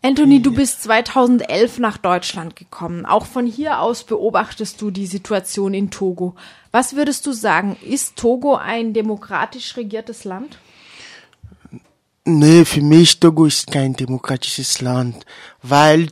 Anthony, du bist 2011 nach Deutschland gekommen. Auch von hier aus beobachtest du die Situation in Togo. Was würdest du sagen, ist Togo ein demokratisch regiertes Land? Nee, für mich Togo ist kein demokratisches Land, weil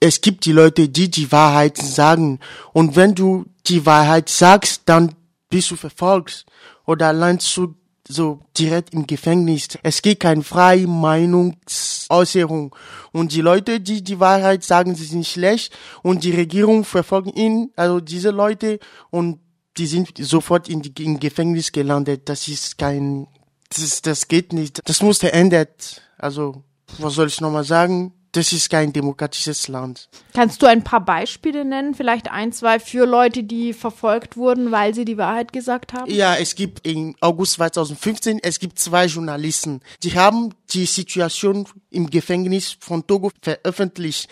es gibt die Leute, die die Wahrheit sagen. Und wenn du die Wahrheit sagst, dann bist du verfolgt oder landest du so direkt im Gefängnis. Es gibt keine freie Meinungsäußerung. Und die Leute, die die Wahrheit sagen, sie sind schlecht und die Regierung verfolgt ihn, also diese Leute und die sind sofort in die, in Gefängnis gelandet. Das ist kein das, das geht nicht. Das muss verändert. Also, was soll ich nochmal sagen? Das ist kein demokratisches Land. Kannst du ein paar Beispiele nennen? Vielleicht ein, zwei für Leute, die verfolgt wurden, weil sie die Wahrheit gesagt haben? Ja, es gibt im August 2015, es gibt zwei Journalisten. Die haben die Situation im Gefängnis von Togo veröffentlicht.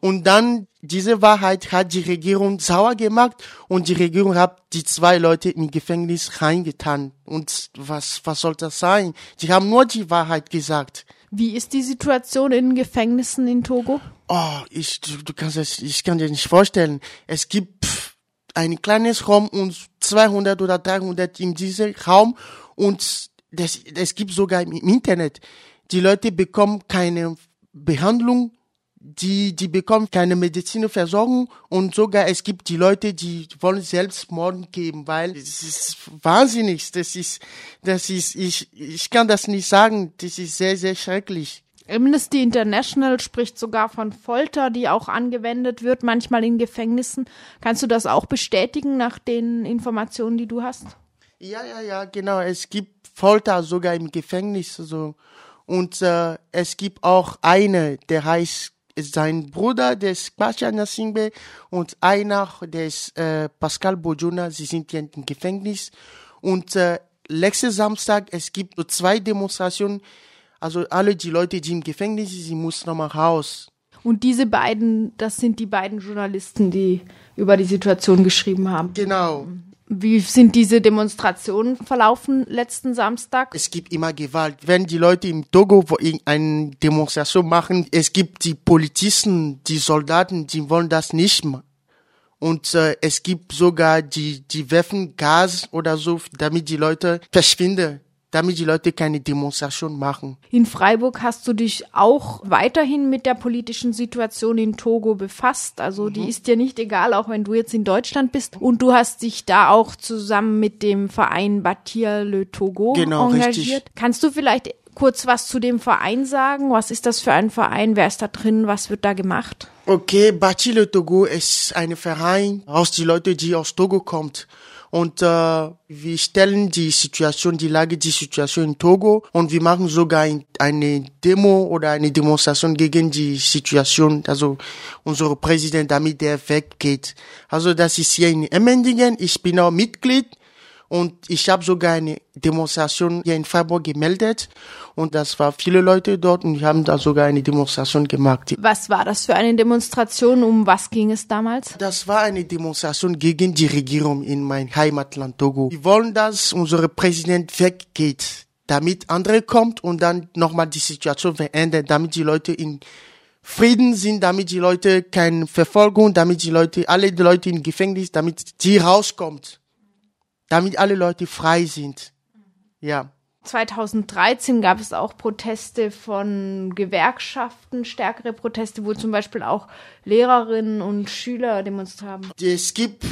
Und dann diese Wahrheit hat die Regierung sauer gemacht und die Regierung hat die zwei Leute im Gefängnis reingetan. Und was, was soll das sein? Die haben nur die Wahrheit gesagt. Wie ist die Situation in Gefängnissen in Togo? Oh, ich, du, du kannst es, ich kann dir nicht vorstellen. Es gibt ein kleines Raum und 200 oder 300 in diesem Raum und das, es gibt sogar im Internet. Die Leute bekommen keine Behandlung die, die bekommen keine Medizinversorgung und sogar es gibt die Leute, die wollen Selbstmord geben, weil es ist wahnsinnig. Das ist, das ist, ich, ich kann das nicht sagen. Das ist sehr, sehr schrecklich. Amnesty International spricht sogar von Folter, die auch angewendet wird, manchmal in Gefängnissen. Kannst du das auch bestätigen nach den Informationen, die du hast? Ja, ja, ja, genau. Es gibt Folter sogar im Gefängnis. So. Und äh, es gibt auch eine, der heißt sein Bruder, der ist Bacha Nasingbe und einer, der ist äh, Pascal Bojona, sie sind hier im Gefängnis. Und äh, letzten Samstag, es gibt zwei Demonstrationen, also alle die Leute, die im Gefängnis sind, sie müssen nochmal raus. Und diese beiden, das sind die beiden Journalisten, die über die Situation geschrieben haben. Genau. Wie sind diese Demonstrationen verlaufen letzten Samstag? Es gibt immer Gewalt. Wenn die Leute im Togo eine Demonstration machen, es gibt die Polizisten, die Soldaten, die wollen das nicht machen. Und äh, es gibt sogar die, die werfen Gas oder so, damit die Leute verschwinden damit die Leute keine Demonstration machen. In Freiburg hast du dich auch weiterhin mit der politischen Situation in Togo befasst. Also mhm. die ist dir nicht egal, auch wenn du jetzt in Deutschland bist. Und du hast dich da auch zusammen mit dem Verein Batir Le Togo genau, engagiert. Richtig. Kannst du vielleicht kurz was zu dem Verein sagen? Was ist das für ein Verein? Wer ist da drin? Was wird da gemacht? Okay, Batir Le Togo ist ein Verein aus die Leute, die aus Togo kommt und äh, wir stellen die Situation, die Lage, die Situation in Togo und wir machen sogar eine Demo oder eine Demonstration gegen die Situation, also unser Präsident, damit der weggeht. Also das ist hier in Emmendingen. Ich bin auch Mitglied und ich habe sogar eine Demonstration hier in Freiburg gemeldet. Und das war viele Leute dort und wir haben da sogar eine Demonstration gemacht. Was war das für eine Demonstration? Um was ging es damals? Das war eine Demonstration gegen die Regierung in mein Heimatland Togo. Wir wollen, dass unser Präsident weggeht, damit andere kommt und dann nochmal die Situation verändert, damit die Leute in Frieden sind, damit die Leute keine Verfolgung, damit die Leute, alle die Leute im Gefängnis, damit die rauskommt damit alle Leute frei sind. Ja. 2013 gab es auch Proteste von Gewerkschaften, stärkere Proteste, wo zum Beispiel auch Lehrerinnen und Schüler demonstriert haben. Es gibt,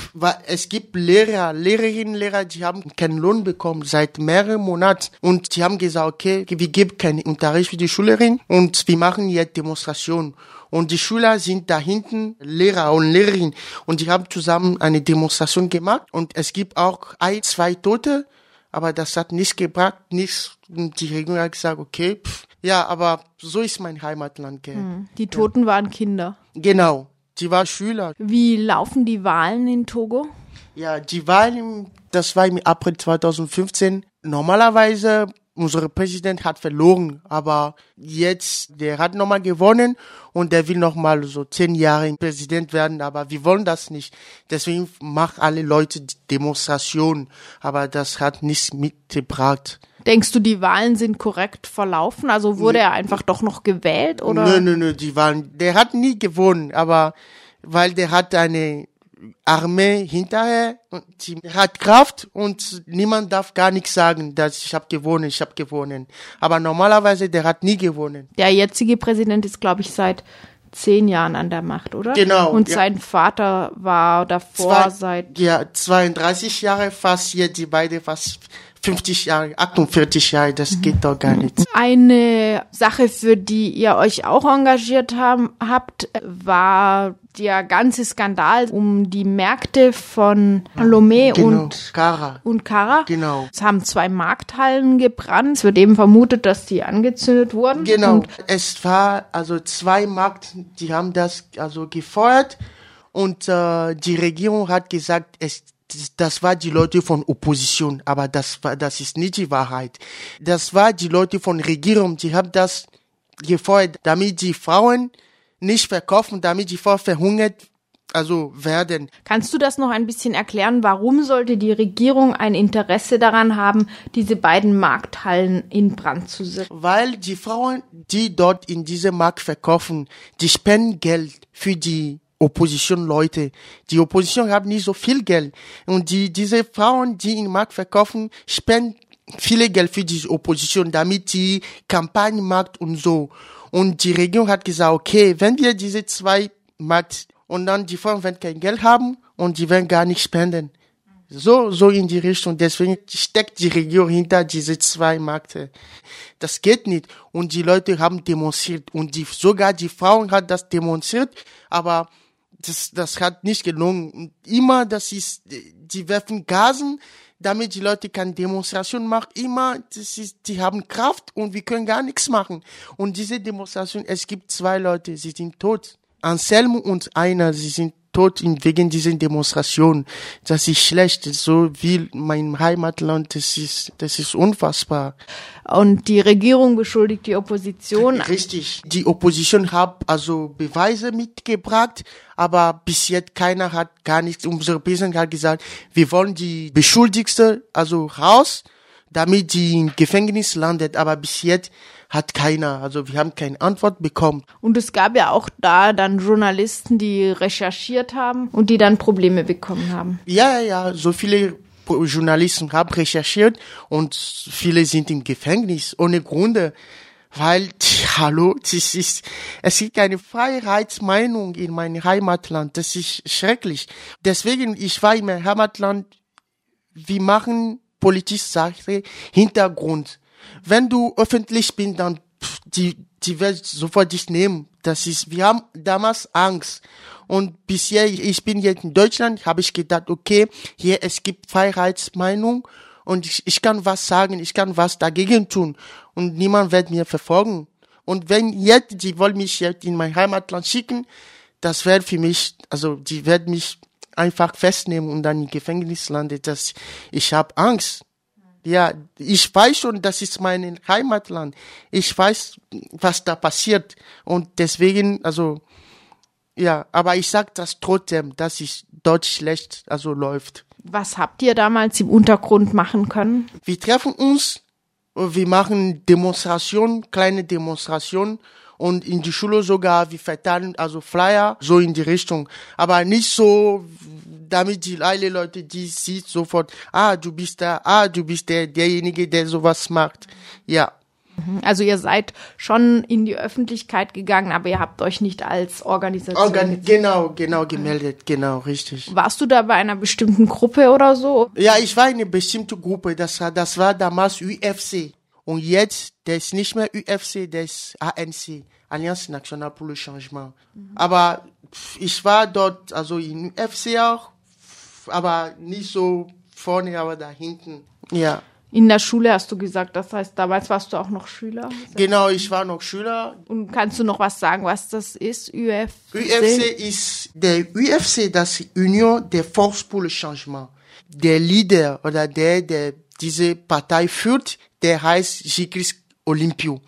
es gibt Lehrer, Lehrerinnen, Lehrer, die haben keinen Lohn bekommen seit mehreren Monaten und die haben gesagt, okay, wir geben keinen Unterricht für die Schülerin und wir machen jetzt Demonstrationen. Und die Schüler sind da hinten, Lehrer und Lehrerinnen, und die haben zusammen eine Demonstration gemacht. Und es gibt auch ein, zwei Tote, aber das hat nichts gebracht, nichts. Die Regierung hat gesagt, okay, pff, ja, aber so ist mein Heimatland. Gell. Hm. Die Toten ja. waren Kinder. Genau, die waren Schüler. Wie laufen die Wahlen in Togo? Ja, die Wahlen, das war im April 2015. Normalerweise unser Präsident hat verloren, aber jetzt, der hat nochmal gewonnen und der will nochmal so zehn Jahre Präsident werden, aber wir wollen das nicht. Deswegen machen alle Leute Demonstrationen, aber das hat nichts mitgebracht. Denkst du, die Wahlen sind korrekt verlaufen? Also wurde er einfach doch noch gewählt oder? Nö, nö, nö, die Wahlen, der hat nie gewonnen, aber weil der hat eine Armee hinterher und sie hat Kraft und niemand darf gar nichts sagen, dass ich habe gewonnen, ich habe gewonnen. Aber normalerweise der hat nie gewonnen. Der jetzige Präsident ist, glaube ich, seit zehn Jahren an der Macht, oder? Genau, Und ja. sein Vater war davor Zwei, seit ja 32 Jahre fast hier die beide fast 50 Jahre, 48 Jahre, das geht doch gar nicht. Eine Sache, für die ihr euch auch engagiert haben, habt, war der ganze Skandal um die Märkte von Lomé Genau, und, Kara. und Cara. Genau. Es haben zwei Markthallen gebrannt. Es wird eben vermutet, dass die angezündet wurden. Genau. Und es war also zwei Markt, die haben das also gefeuert und äh, die Regierung hat gesagt, es das war die Leute von Opposition, aber das war das ist nicht die Wahrheit. Das war die Leute von Regierung, die haben das gefeuert, damit die Frauen nicht verkaufen, damit die Frauen verhungert also werden. kannst du das noch ein bisschen erklären? Warum sollte die Regierung ein Interesse daran haben, diese beiden Markthallen in Brand zu setzen? weil die Frauen, die dort in diesem Markt verkaufen, die spenden Geld für die Opposition-Leute. Die Opposition hat nicht so viel Geld. Und die, diese Frauen, die im Markt verkaufen, spenden viele Geld für die Opposition, damit die Kampagne macht und so. Und die Regierung hat gesagt, okay, wenn wir diese zwei Markt und dann die Frauen werden kein Geld haben und die werden gar nicht spenden. So, so in die Richtung. Deswegen steckt die Regierung hinter diese zwei Märkte. Das geht nicht. Und die Leute haben demonstriert. Und die, sogar die Frauen hat das demonstriert. Aber das, das hat nicht gelungen. Immer, das ist, die werfen Gasen, damit die Leute keine Demonstration machen. Immer, das ist, die haben Kraft und wir können gar nichts machen. Und diese Demonstration, es gibt zwei Leute, sie sind tot. Anselmo und einer, sie sind tot wegen dieser Demonstration. Das ist schlecht, so wie mein Heimatland, das ist, das ist unfassbar. Und die Regierung beschuldigt die Opposition. Richtig. Die Opposition hat also Beweise mitgebracht, aber bis jetzt keiner hat gar nichts. Unsere Präsident hat gesagt, wir wollen die Beschuldigte also raus, damit die im Gefängnis landet, aber bis jetzt hat keiner, also wir haben keine Antwort bekommen. Und es gab ja auch da dann Journalisten, die recherchiert haben und die dann Probleme bekommen haben. Ja, ja, so viele Journalisten haben recherchiert und viele sind im Gefängnis ohne Gründe, weil, hallo, das ist, es gibt keine Freiheitsmeinung in meinem Heimatland, das ist schrecklich. Deswegen, ich war in meinem Heimatland, wir machen politische Sache Hintergrund. Wenn du öffentlich bist, dann pff, die die wird sofort dich nehmen. Das ist, wir haben damals Angst. Und bisher, ich bin jetzt in Deutschland, habe ich gedacht, okay, hier es gibt Freiheitsmeinung und ich, ich kann was sagen, ich kann was dagegen tun und niemand wird mir verfolgen. Und wenn jetzt, die wollen mich jetzt in mein Heimatland schicken, das wäre für mich, also die werden mich einfach festnehmen und dann im Gefängnis landen. Das, ich habe Angst. Ja, ich weiß schon, das ist mein Heimatland. Ich weiß, was da passiert. Und deswegen, also, ja, aber ich sag das trotzdem, dass es dort schlecht, also läuft. Was habt ihr damals im Untergrund machen können? Wir treffen uns, wir machen Demonstrationen, kleine Demonstrationen und in die Schule sogar, wir verteilen also Flyer, so in die Richtung. Aber nicht so, damit die alle Leute, die sieht sofort, ah, du bist da, ah, du bist der, derjenige, der sowas macht. Ja. Also ihr seid schon in die Öffentlichkeit gegangen, aber ihr habt euch nicht als Organisation. Organ genau, genau gemeldet, genau, richtig. Warst du da bei einer bestimmten Gruppe oder so? Ja, ich war in eine bestimmte Gruppe, das, war- das war damals UFC. Und jetzt, der ist nicht mehr UFC, der ist ANC, Alliance Nationale pour le Changement. Aber pff, ich war dort, also in UFC auch, aber nicht so vorne, aber da hinten. Ja. In der Schule hast du gesagt, das heißt, damals warst du auch noch Schüler. Genau, ich war noch Schüler. Und kannst du noch was sagen, was das ist, UFC? UFC ist der UFC, das Union der Force pour le Changement. Der Leader oder der, der diese Partei führt, der heißt Gilles Olympio.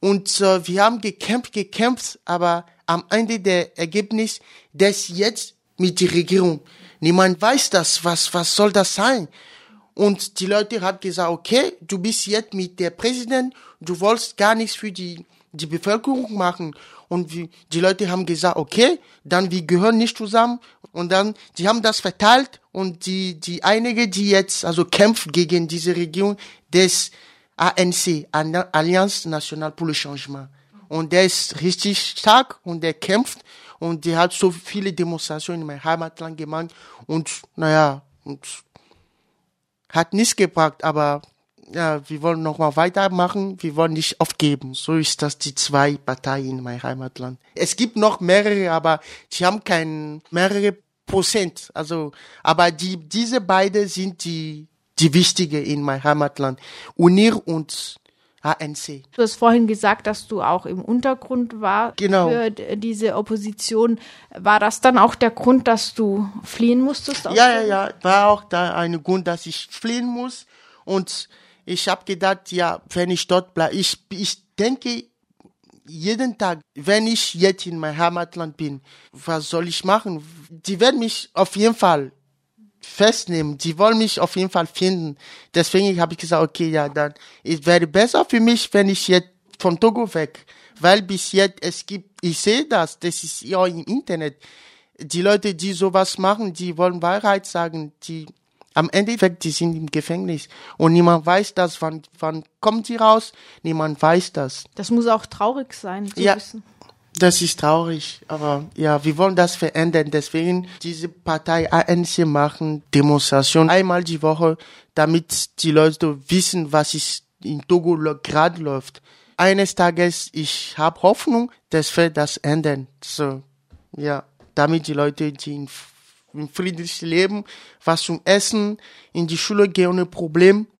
Und äh, wir haben gekämpft, gekämpft, aber am Ende der Ergebnis, das jetzt mit der Regierung. Niemand weiß das, was, was soll das sein? Und die Leute hat gesagt, okay, du bist jetzt mit der Präsident, du wolltest gar nichts für die, die Bevölkerung machen. Und wie, die Leute haben gesagt, okay, dann wir gehören nicht zusammen. Und dann, die haben das verteilt und die, die einige, die jetzt also kämpft gegen diese Regierung, des ANC, Alliance Nationale pour le Changement. Und der ist richtig stark und der kämpft und der hat so viele Demonstrationen in meinem Heimatland gemacht und naja, und hat nichts gebracht, aber ja, wir wollen noch mal weitermachen, wir wollen nicht aufgeben. So ist das die zwei Parteien in meinem Heimatland. Es gibt noch mehrere, aber sie haben kein mehrere Prozent. Also, aber die diese beide sind die die wichtige in meinem Heimatland. UNIR und ANC. Du hast vorhin gesagt, dass du auch im Untergrund war genau. für diese Opposition. War das dann auch der Grund, dass du fliehen musstest? Ja, ja, ja, war auch da ein Grund, dass ich fliehen muss. Und ich habe gedacht, ja, wenn ich dort bleibe, ich, ich denke jeden Tag, wenn ich jetzt in meinem Heimatland bin, was soll ich machen? Die werden mich auf jeden Fall festnehmen. Die wollen mich auf jeden Fall finden. Deswegen habe ich gesagt, okay, ja, dann es wäre besser für mich, wenn ich jetzt von Togo weg, weil bis jetzt es gibt, ich sehe das, das ist ja im Internet. Die Leute, die sowas machen, die wollen Wahrheit sagen, die am Endeffekt, die sind im Gefängnis und niemand weiß das, wann, wann kommt sie raus, niemand weiß das. Das muss auch traurig sein, zu ja. wissen. Das ist traurig, aber ja, wir wollen das verändern. Deswegen diese Partei ANC machen Demonstrationen einmal die Woche, damit die Leute wissen, was ist in Togo gerade läuft. Eines Tages, ich habe Hoffnung, dass wir das ändern. So, ja, damit die Leute, die in, in friedlich leben, was zum Essen, in die Schule gehen ohne Problem